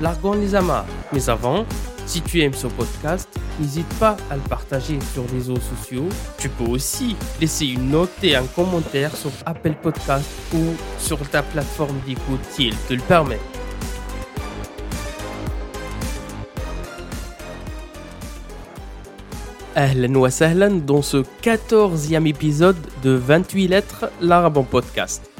largons les amarres. Mais avant, si tu aimes ce podcast, n'hésite pas à le partager sur les réseaux sociaux. Tu peux aussi laisser une note et un commentaire sur Apple Podcast ou sur ta plateforme d'écoute si elle te le permet. Ahlan wa sahlan dans ce 14e épisode de 28 lettres, l'arabe en podcast.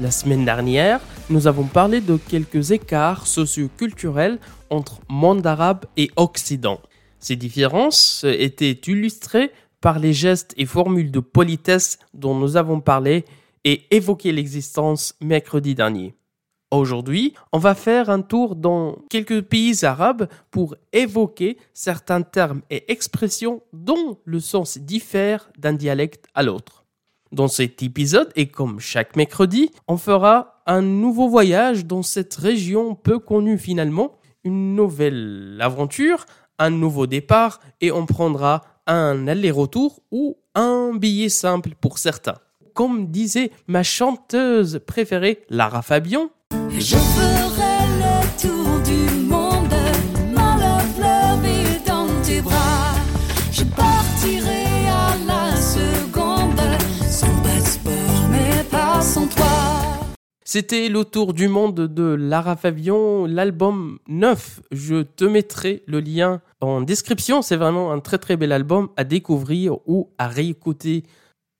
La semaine dernière, nous avons parlé de quelques écarts socioculturels entre monde arabe et Occident. Ces différences étaient illustrées par les gestes et formules de politesse dont nous avons parlé et évoqué l'existence mercredi dernier. Aujourd'hui, on va faire un tour dans quelques pays arabes pour évoquer certains termes et expressions dont le sens diffère d'un dialecte à l'autre. Dans cet épisode, et comme chaque mercredi, on fera un nouveau voyage dans cette région peu connue finalement, une nouvelle aventure, un nouveau départ, et on prendra un aller-retour ou un billet simple pour certains. Comme disait ma chanteuse préférée, Lara Fabian, C'était le tour du monde de Lara Fabian, l'album 9. Je te mettrai le lien en description. C'est vraiment un très très bel album à découvrir ou à réécouter.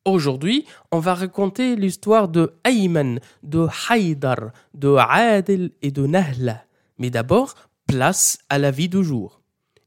Aujourd'hui, on va raconter l'histoire de Ayman, de Haïdar, de Adel et de Nahla. Mais d'abord, place à la vie du jour.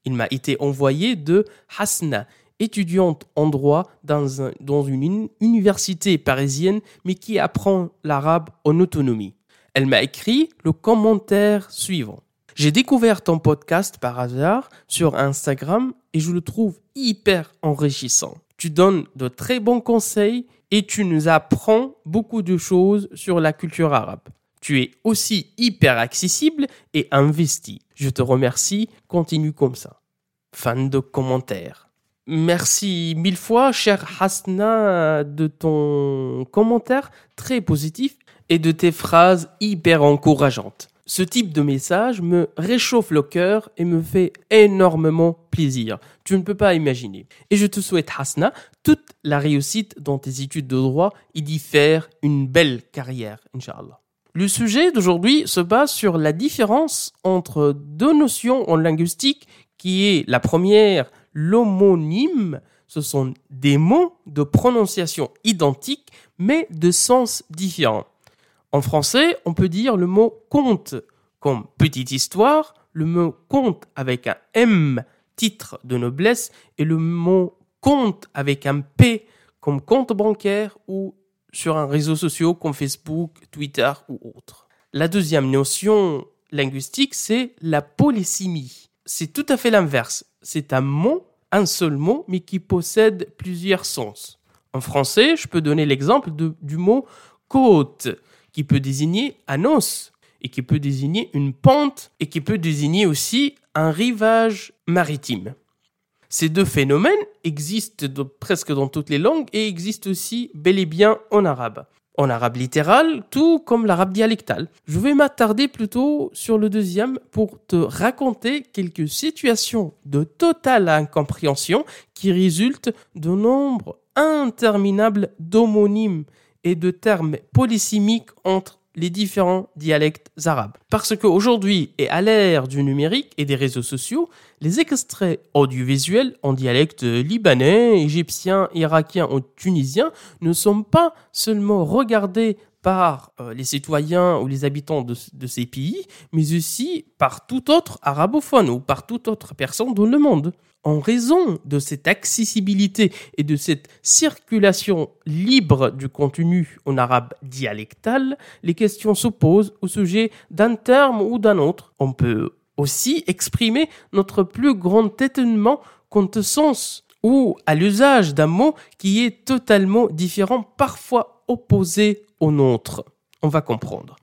Il m'a été envoyé de Hasna, étudiante en droit dans, un- dans une uni- université parisienne, mais qui apprend l'arabe en autonomie. Elle m'a écrit le commentaire suivant. J'ai découvert ton podcast par hasard sur Instagram et je le trouve hyper enrichissant. Tu donnes de très bons conseils et tu nous apprends beaucoup de choses sur la culture arabe. Tu es aussi hyper accessible et investi. Je te remercie, continue comme ça. Fin de commentaire. Merci mille fois, cher Hasna, de ton commentaire très positif et de tes phrases hyper encourageantes. Ce type de message me réchauffe le cœur et me fait énormément plaisir. Tu ne peux pas imaginer. Et je te souhaite, Hasna, toute la réussite dans tes études de droit et d'y faire une belle carrière, Inch'Allah. Le sujet d'aujourd'hui se base sur la différence entre deux notions en linguistique qui est la première, l'homonyme. Ce sont des mots de prononciation identique mais de sens différents. En français, on peut dire le mot conte comme petite histoire, le mot conte avec un M, titre de noblesse, et le mot compte avec un P comme compte bancaire ou sur un réseau social comme Facebook, Twitter ou autre. La deuxième notion linguistique, c'est la polysémie. C'est tout à fait l'inverse. C'est un mot, un seul mot, mais qui possède plusieurs sens. En français, je peux donner l'exemple du mot côte, qui peut désigner un os, et qui peut désigner une pente, et qui peut désigner aussi un rivage maritime. Ces deux phénomènes existent presque dans toutes les langues et existent aussi bel et bien en arabe. En arabe littéral, tout comme l'arabe dialectal. Je vais m'attarder plutôt sur le deuxième pour te raconter quelques situations de totale incompréhension qui résultent de nombre interminable d'homonymes et de termes polysémiques entre les différents dialectes arabes. Parce qu'aujourd'hui, et à l'ère du numérique et des réseaux sociaux, les extraits audiovisuels en dialecte libanais, égyptien, irakien ou tunisien ne sont pas seulement regardés par euh, les citoyens ou les habitants de, ces pays, mais aussi par tout autre arabophone ou par toute autre personne dans le monde. En raison de cette accessibilité et de cette circulation libre du contenu en arabe dialectal, les questions se posent au sujet d'un terme ou d'un autre. On peut aussi exprimer notre plus grand étonnement quant au sens ou à l'usage d'un mot qui est totalement différent, parfois opposé au nôtre. On va comprendre.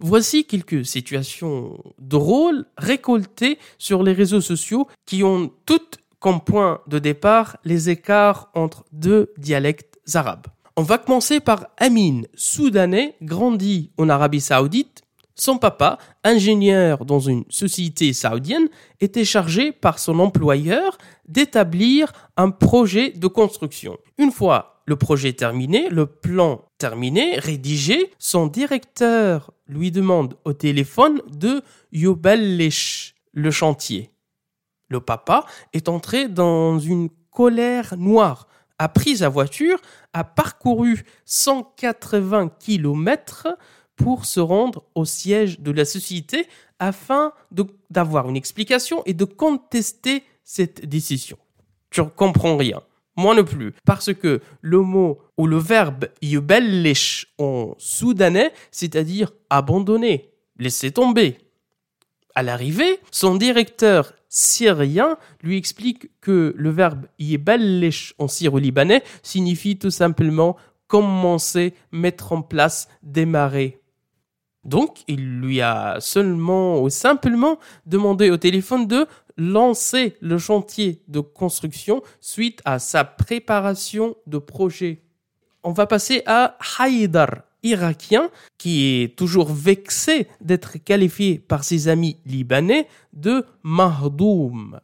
Voici quelques situations drôles récoltées sur les réseaux sociaux qui ont toutes comme point de départ les écarts entre deux dialectes arabes. On va commencer par Amin, soudanais, grandi en Arabie saoudite. Son papa, ingénieur dans une société saoudienne, était chargé par son employeur d'établir un projet de construction. Une fois le projet terminé, le plan terminé, rédigé, son directeur lui demande au téléphone de Yobellish le chantier. Le papa est entré dans une colère noire, a pris sa voiture, a parcouru 180 kilomètres pour se rendre au siège de la société afin d'avoir une explication et de contester cette décision. Tu ne comprends rien. Moi non plus. Parce que le mot ou le verbe yubellish en soudanais, c'est-à-dire abandonner, laisser tomber. À l'arrivée, son directeur syrien lui explique que le verbe yibellish en syro-libanais signifie tout simplement commencer, mettre en place, démarrer. Donc, il lui a seulement ou simplement demandé au téléphone de lancer le chantier de construction suite à sa préparation de projet. On va passer à Haïdar, irakien, qui est toujours vexé d'être qualifié par ses amis libanais de Mahdoum.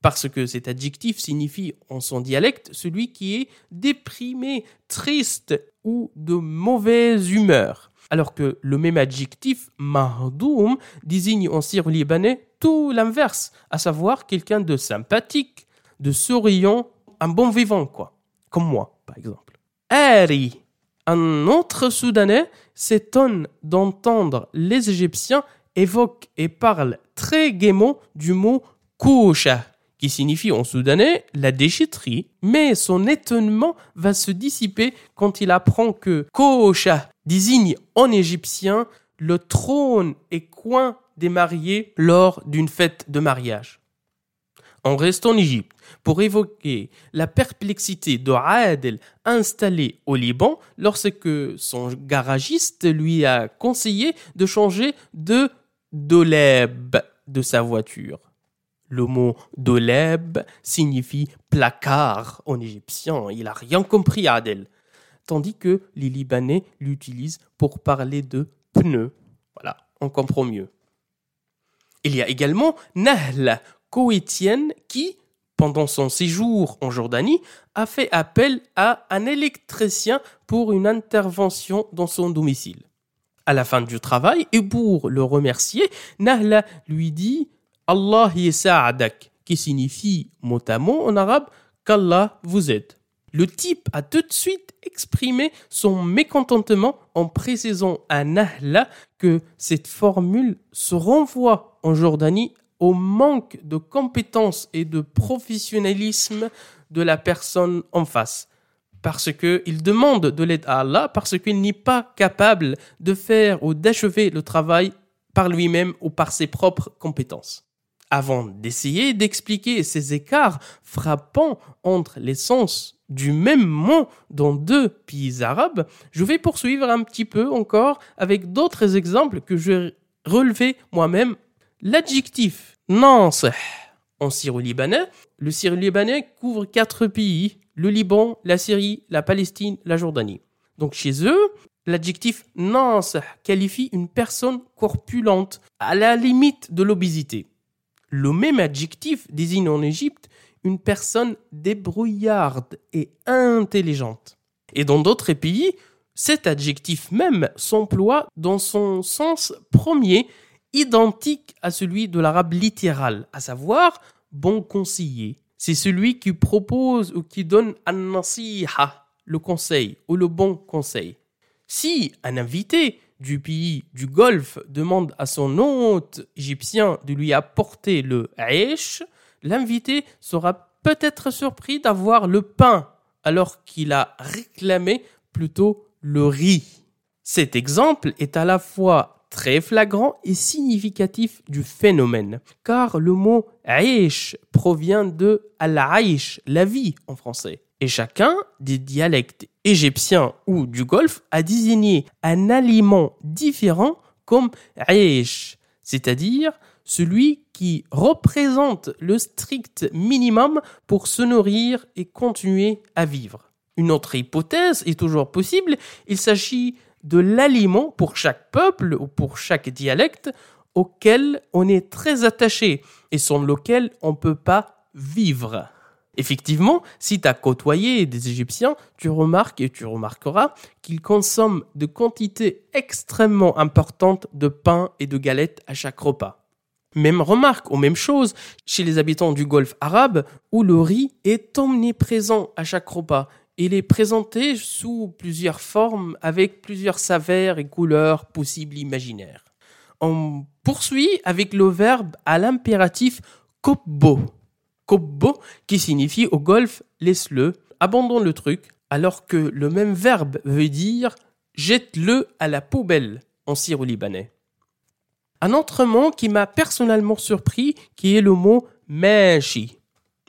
Parce que cet adjectif signifie en son dialecte celui qui est déprimé, triste ou de mauvaise humeur. Alors que le même adjectif, mahdoum, désigne en syro-libanais tout l'inverse, à savoir quelqu'un de sympathique, de souriant, un bon vivant, quoi. Comme moi, par exemple. Ari, un autre Soudanais, s'étonne d'entendre les Égyptiens évoquent et parlent très gaiement du mot koucha, qui signifie en soudanais la déchetterie, mais son étonnement va se dissiper quand il apprend que koucha désigne en égyptien le trône et coin des mariés lors d'une fête de mariage. On reste en Égypte pour évoquer la perplexité de Adel installé au Liban lorsque son garagiste lui a conseillé de changer de doleb de sa voiture. Le mot doleb signifie placard en égyptien. Il a rien compris Adel. Tandis que les Libanais l'utilisent pour parler de pneus. Voilà, on comprend mieux. Il y a également Nahla, coétienne, qui, pendant son séjour en Jordanie, a fait appel à un électricien pour une intervention dans son domicile. À la fin du travail, et pour le remercier, Nahla lui dit Allah yesa'adak, qui signifie mot en arabe qu'Allah vous aide. Le type a tout de suite exprimé son mécontentement en précisant à Nahla que cette formule se renvoie en Jordanie au manque de compétences et de professionnalisme de la personne en face. Parce qu'il demande de l'aide à Allah, parce qu'il n'est pas capable de faire ou d'achever le travail par lui-même ou par ses propres compétences. Avant d'essayer d'expliquer ces écarts frappants entre les sens du même mot dans deux pays arabes, je vais poursuivre un petit peu encore avec d'autres exemples que j'ai relevés moi-même. L'adjectif nansih en syro-libanais, le syro-libanais couvre quatre pays, le Liban, la Syrie, la Palestine, la Jordanie. Donc chez eux, l'adjectif nansih qualifie une personne corpulente, à la limite de l'obésité. Le même adjectif désigne en Égypte une personne débrouillarde et intelligente. Et dans d'autres pays, cet adjectif même s'emploie dans son sens premier, identique à celui de l'arabe littéral, à savoir bon conseiller. C'est celui qui propose ou qui donne un nasiha, le conseil ou le bon conseil. Si un invité du pays du Golfe demande à son hôte égyptien de lui apporter le aish, l'invité sera peut-être surpris d'avoir le pain alors qu'il a réclamé plutôt le riz. Cet exemple est à la fois très flagrant et significatif du phénomène, car le mot aish provient de al-aish, la vie en français. Et chacun des dialectes égyptiens ou du Golfe a désigné un aliment différent comme aish, c'est-à-dire celui qui représente le strict minimum pour se nourrir et continuer à vivre. Une autre hypothèse est toujours possible, il s'agit de l'aliment pour chaque peuple ou pour chaque dialecte auquel on est très attaché et sans lequel on ne peut pas vivre. Effectivement, si tu as côtoyé des Égyptiens, tu remarques et tu remarqueras qu'ils consomment de quantités extrêmement importantes de pain et de galettes à chaque repas. Même remarque ou même chose chez les habitants du Golfe arabe où le riz est omniprésent à chaque repas. Il est présenté sous plusieurs formes avec plusieurs saveurs et couleurs possibles imaginaires. On poursuit avec le verbe à l'impératif kopbo. Kopbo qui signifie au golfe laisse-le, abandonne le truc, alors que le même verbe veut dire jette-le à la poubelle en syro-libanais. Un autre mot qui m'a personnellement surpris, qui est le mot mashi.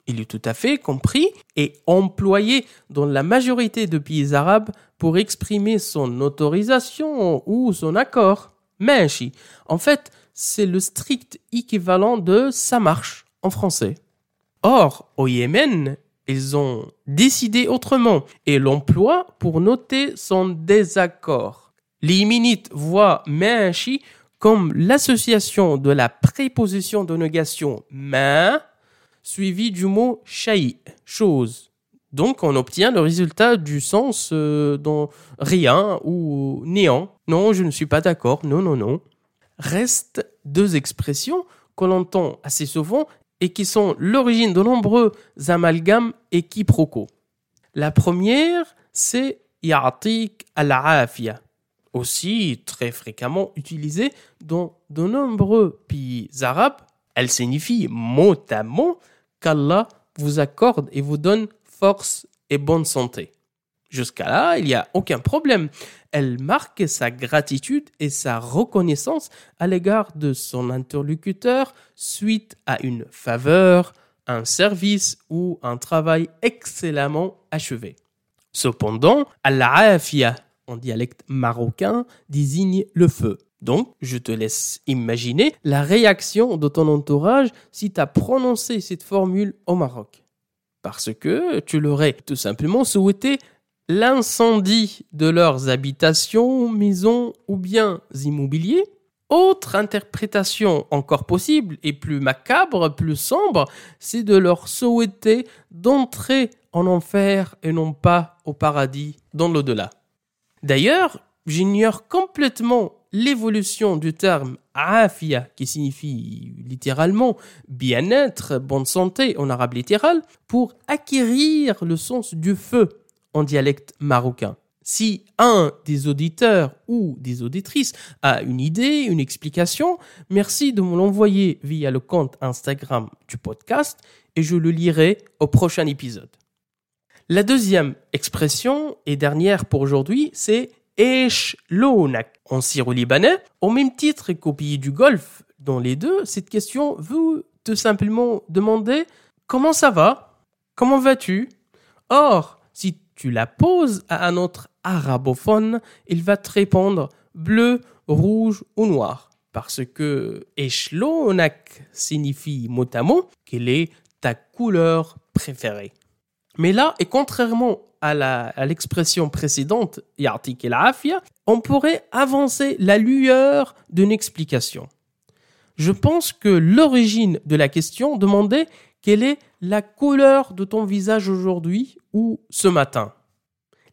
Il est tout à fait compris et employé dans la majorité de pays arabes pour exprimer son autorisation ou son accord. Mashi. En fait, c'est le strict équivalent de ça marche en français. Or, au Yémen, ils ont décidé autrement et l'emploient pour noter son désaccord. Les Yéménites voient comme l'association de la préposition de négation main suivi du mot shay, chose. Donc on obtient le résultat du sens euh, dans rien ou néant. Non, je ne suis pas d'accord. Non, non, non. Restent deux expressions qu'on entend assez souvent et qui sont l'origine de nombreux amalgames et quiproquos. La première, c'est ya'tik al-afia, aussi très fréquemment utilisée dans de nombreux pays arabes. Elle signifie mot à mot qu'Allah vous accorde et vous donne force et bonne santé. Jusqu'à là, il n'y a aucun problème. Elle marque sa gratitude et sa reconnaissance à l'égard de son interlocuteur suite à une faveur, un service ou un travail excellemment achevé. Cependant, al-afia en dialecte marocain désigne le feu. Donc, je te laisse imaginer la réaction de ton entourage si tu as prononcé cette formule au Maroc. Parce que tu leur aurais tout simplement souhaité l'incendie de leurs habitations, maisons ou biens immobiliers. Autre interprétation encore possible et plus macabre, plus sombre, c'est de leur souhaiter d'entrer en enfer et non pas au paradis dans l'au-delà. D'ailleurs, j'ignore complètement l'évolution du terme afia, qui signifie littéralement bien-être, bonne santé en arabe littéral, pour acquérir le sens du feu en dialecte marocain. Si un des auditeurs ou des auditrices a une idée, une explication, merci de me l'envoyer via le compte Instagram du podcast et je le lirai au prochain épisode. La deuxième expression et dernière pour aujourd'hui, c'est Eshlonak en syro-libanais. Au même titre qu'au pays du Golfe, dans les deux, cette question veut te simplement demander comment ça va? Comment vas-tu? Or, si tu la poses à un autre arabophone, il va te répondre bleu, rouge ou noir. Parce que Eshlonak signifie mot à mot quelle est ta couleur préférée. Mais là, et contrairement à l'expression précédente, afia, on pourrait avancer la lueur d'une explication. Je pense que l'origine de la question demandait quelle est la couleur de ton visage aujourd'hui ou ce matin.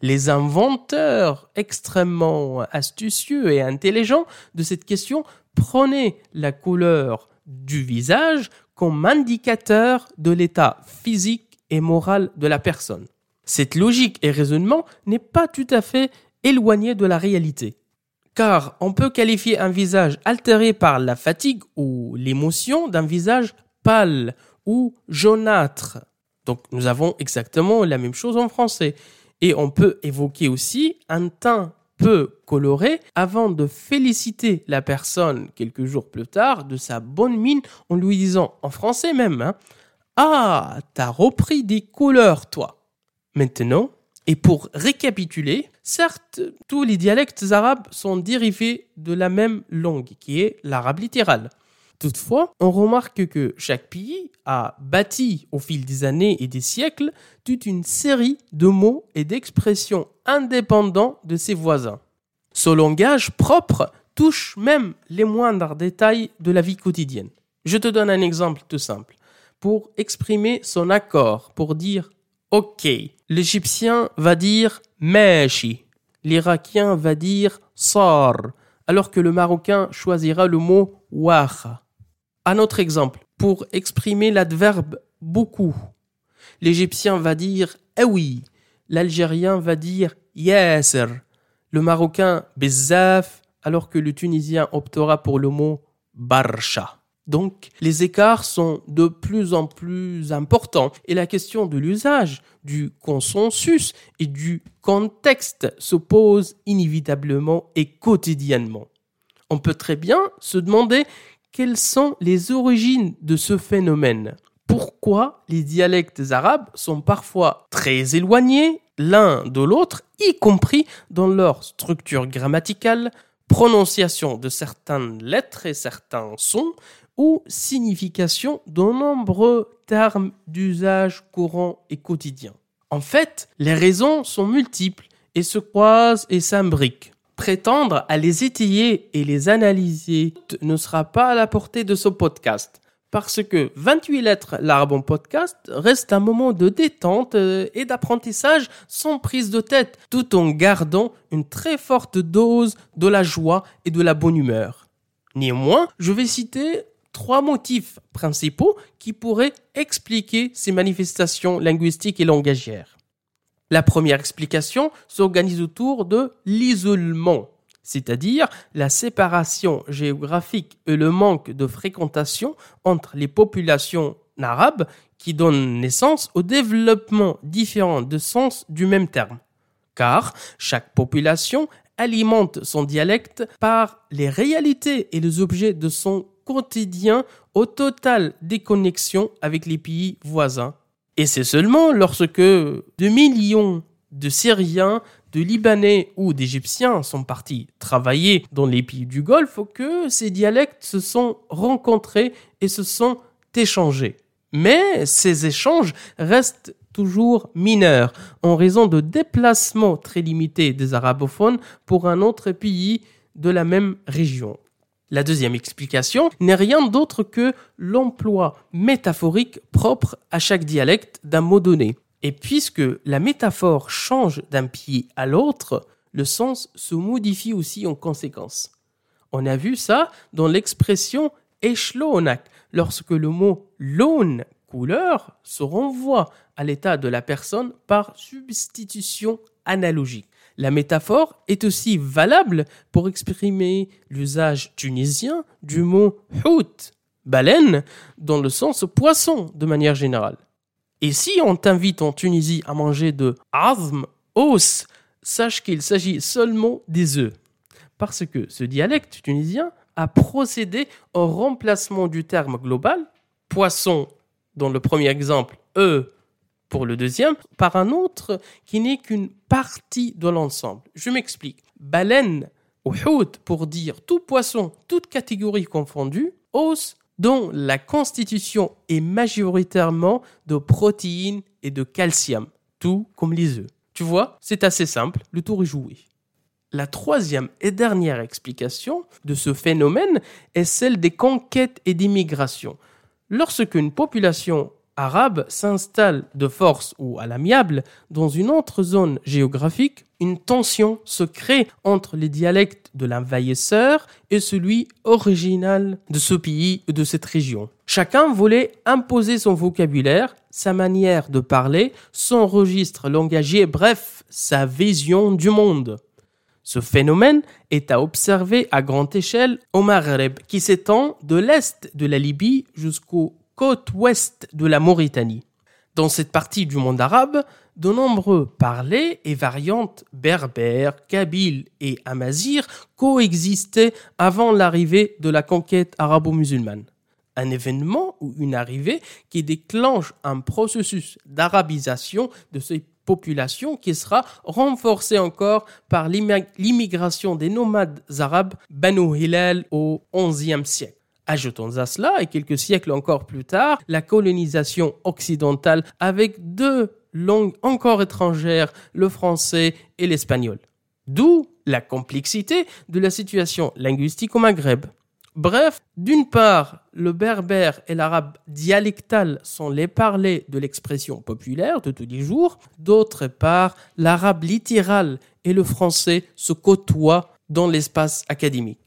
Les inventeurs extrêmement astucieux et intelligents de cette question prenaient la couleur du visage comme indicateur de l'état physique et morale de la personne. Cette logique et raisonnement n'est pas tout à fait éloigné de la réalité. Car on peut qualifier un visage altéré par la fatigue ou l'émotion d'un visage pâle ou jaunâtre. Donc nous avons exactement la même chose en français. Et on peut évoquer aussi un teint peu coloré avant de féliciter la personne quelques jours plus tard de sa bonne mine en lui disant, en français même, hein, Ah, t'as repris des couleurs, toi. Maintenant, et pour récapituler, certes, tous les dialectes arabes sont dérivés de la même langue, qui est l'arabe littéral. Toutefois, on remarque que chaque pays a bâti au fil des années et des siècles toute une série de mots et d'expressions indépendants de ses voisins. Ce langage propre touche même les moindres détails de la vie quotidienne. Je te donne un exemple tout simple. Pour exprimer son accord, pour dire OK, l'égyptien va dire Meshi, l'Irakien va dire Sar, alors que le Marocain choisira le mot Waha. Un autre exemple, pour exprimer l'adverbe beaucoup, l'Égyptien va dire oui, l'Algérien va dire yasser, le Marocain bezaf, alors que le Tunisien optera pour le mot barsha. Donc, les écarts sont de plus en plus importants et la question de l'usage, du consensus et du contexte se pose inévitablement et quotidiennement. On peut très bien se demander quelles sont les origines de ce phénomène Pourquoi les dialectes arabes sont parfois très éloignés l'un de l'autre, y compris dans leur structure grammaticale, prononciation de certaines lettres et certains sons, ou signification de nombreux termes d'usage courant et quotidien. En fait, les raisons sont multiples et se croisent et s'imbriquent. Prétendre à les étayer et les analyser ne sera pas à la portée de ce podcast. Parce que 28 lettres l'Arbon Podcast reste un moment de détente euh, et d'apprentissage sans prise de tête, tout en gardant une très forte dose de la joie et de la bonne humeur. Néanmoins, je vais citer trois motifs principaux qui pourraient expliquer ces manifestations linguistiques et langagières. La première explication s'organise autour de l'isolement, c'est-à-dire la séparation géographique et le manque de fréquentation entre les populations arabes qui donnent naissance au développement différent de sens du même terme. Car chaque population alimente son dialecte par les réalités et les objets de son quotidien au total déconnexion avec les pays voisins. Et c'est seulement lorsque de millions de Syriens, de Libanais ou d'Égyptiens sont partis travailler dans les pays du Golfe que ces dialectes se sont rencontrés et se sont échangés. Mais ces échanges restent toujours mineurs en raison de déplacements très limités des arabophones pour un autre pays de la même région. La deuxième explication n'est rien d'autre que l'emploi métaphorique propre à chaque dialecte d'un mot donné. Et puisque la métaphore change d'un pied à l'autre, le sens se modifie aussi en conséquence. On a vu ça dans l'expression échelonac, lorsque le mot laune, couleur, se renvoie à l'état de la personne par substitution analogique. La métaphore est aussi valable pour exprimer l'usage tunisien du mot hout, baleine, dans le sens poisson de manière générale. Et si on t'invite en Tunisie à manger de azm, os, sache qu'il s'agit seulement des œufs. Parce que ce dialecte tunisien a procédé au remplacement du terme global, poisson dans le premier exemple, œufs pour le deuxième, par un autre qui n'est qu'une partie de l'ensemble. Je m'explique. Baleine ou hout pour dire tout poisson, toute catégorie confondue, os dont la constitution est majoritairement de protéines et de calcium, tout comme les œufs. Tu vois, c'est assez simple, le tour est joué. La troisième et dernière explication de ce phénomène est celle des conquêtes et d'immigration. Lorsqu'une population arabe s'installe de force ou à l'amiable dans une autre zone géographique, une tension se crée entre les dialectes de l'envahisseur et celui original de ce pays ou de cette région. Chacun voulait imposer son vocabulaire, sa manière de parler, son registre langagier, bref, sa vision du monde. Ce phénomène est à observer à grande échelle au Maghreb, qui s'étend de l'est de la Libye jusqu'au côte ouest de la Mauritanie. Dans cette partie du monde arabe, de nombreux parlers et variantes berbères, kabyles et amazirs coexistaient avant l'arrivée de la conquête arabo-musulmane. Un événement ou une arrivée qui déclenche un processus d'arabisation de ces populations qui sera renforcé encore par l'immi- l'immigration des nomades arabes Banu Hilal au XIe siècle. Ajoutons à cela, et quelques siècles encore plus tard, la colonisation occidentale avec deux langues encore étrangères, le français et l'espagnol. D'où la complexité de la situation linguistique au Maghreb. Bref, d'une part, le berbère et l'arabe dialectal sont les parlers de l'expression populaire de tous les jours. D'autre part, l'arabe littéral et le français se côtoient dans l'espace académique.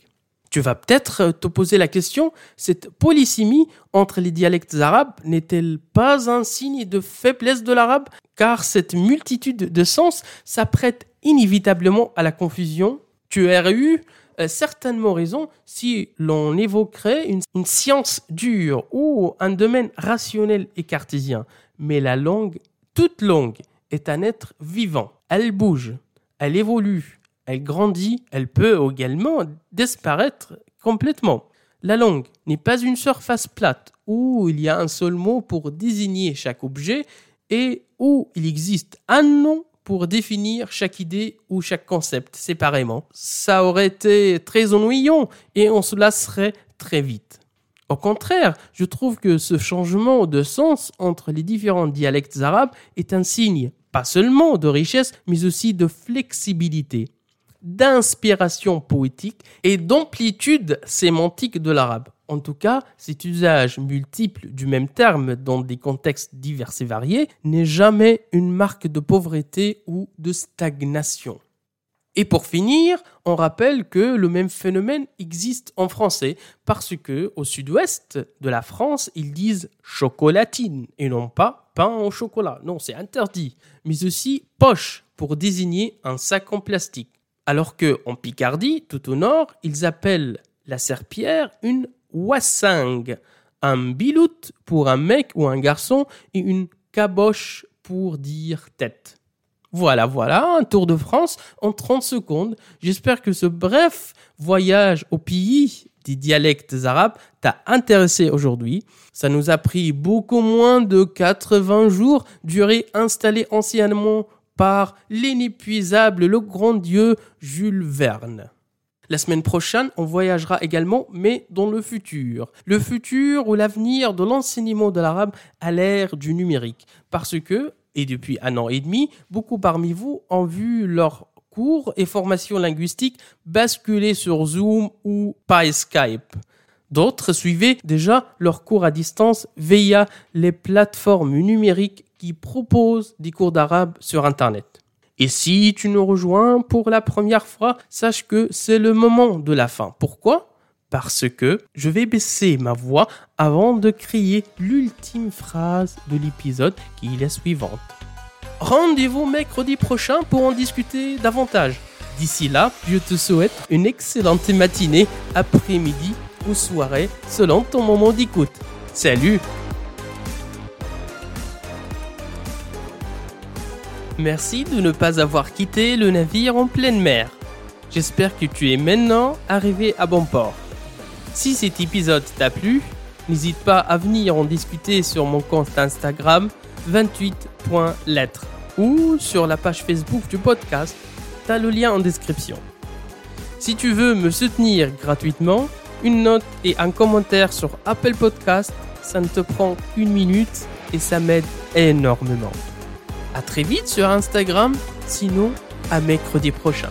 Tu vas peut-être te poser la question, cette polysémie entre les dialectes arabes n'est-elle pas un signe de faiblesse de l'arabe? Car cette multitude de sens s'apprête inévitablement à la confusion. Tu aurais eu euh, certainement raison si l'on évoquerait une science dure ou un domaine rationnel et cartésien. Mais la langue, toute langue, est un être vivant. Elle bouge, elle évolue, elle grandit, elle peut également disparaître complètement. La langue n'est pas une surface plate où il y a un seul mot pour désigner chaque objet et où il existe un nom pour définir chaque idée ou chaque concept séparément. Ça aurait été très ennuyant et on se lasserait très vite. Au contraire, je trouve que ce changement de sens entre les différents dialectes arabes est un signe pas seulement de richesse, mais aussi de flexibilité, d'inspiration poétique et d'amplitude sémantique de l'arabe. En tout cas, cet usage multiple du même terme dans des contextes divers et variés n'est jamais une marque de pauvreté ou de stagnation. Et pour finir, on rappelle que le même phénomène existe en français parce que au sud-ouest de la France, ils disent chocolatine et non pas pain au chocolat. Non, c'est interdit. Mais aussi poche pour désigner un sac en plastique. Alors que en Picardie, tout au nord, ils appellent la serpillère une wassingue, un bilout pour un mec ou un garçon et une caboche pour dire tête. Voilà, voilà, un tour de France en 30 secondes. J'espère que ce bref voyage au pays des dialectes arabes t'a intéressé aujourd'hui. Ça nous a pris beaucoup moins de 80 jours, durée installée anciennement par l'inépuisable, le grand dieu Jules Verne. La semaine prochaine, on voyagera également, mais dans le futur. Le futur ou l'avenir de l'enseignement de l'arabe à l'ère du numérique. Parce que, et depuis un an et demi, beaucoup parmi vous ont vu leur cours et formation linguistique basculer sur Zoom ou par Skype. D'autres suivaient déjà leurs cours à distance via les plateformes numériques qui proposent des cours d'arabe sur Internet. Et si tu nous rejoins pour la première fois, sache que c'est le moment de la fin. Pourquoi? Parce que je vais baisser ma voix avant de crier l'ultime phrase de l'épisode qui est la suivante. Rendez-vous mercredi prochain pour en discuter davantage. D'ici là, je te souhaite une excellente matinée, après-midi ou soirée selon ton moment d'écoute. Salut Merci de ne pas avoir quitté le navire en pleine mer. J'espère que tu es maintenant arrivé à bon port. Si cet épisode t'a plu, n'hésite pas à venir en discuter sur mon compte Instagram 28.lettres ou sur la page Facebook du podcast, t'as le lien en description. Si tu veux me soutenir gratuitement, une note et un commentaire sur Apple Podcast, ça ne te prend qu'une minute et ça m'aide énormément. À très vite sur Instagram, sinon à mercredi prochain.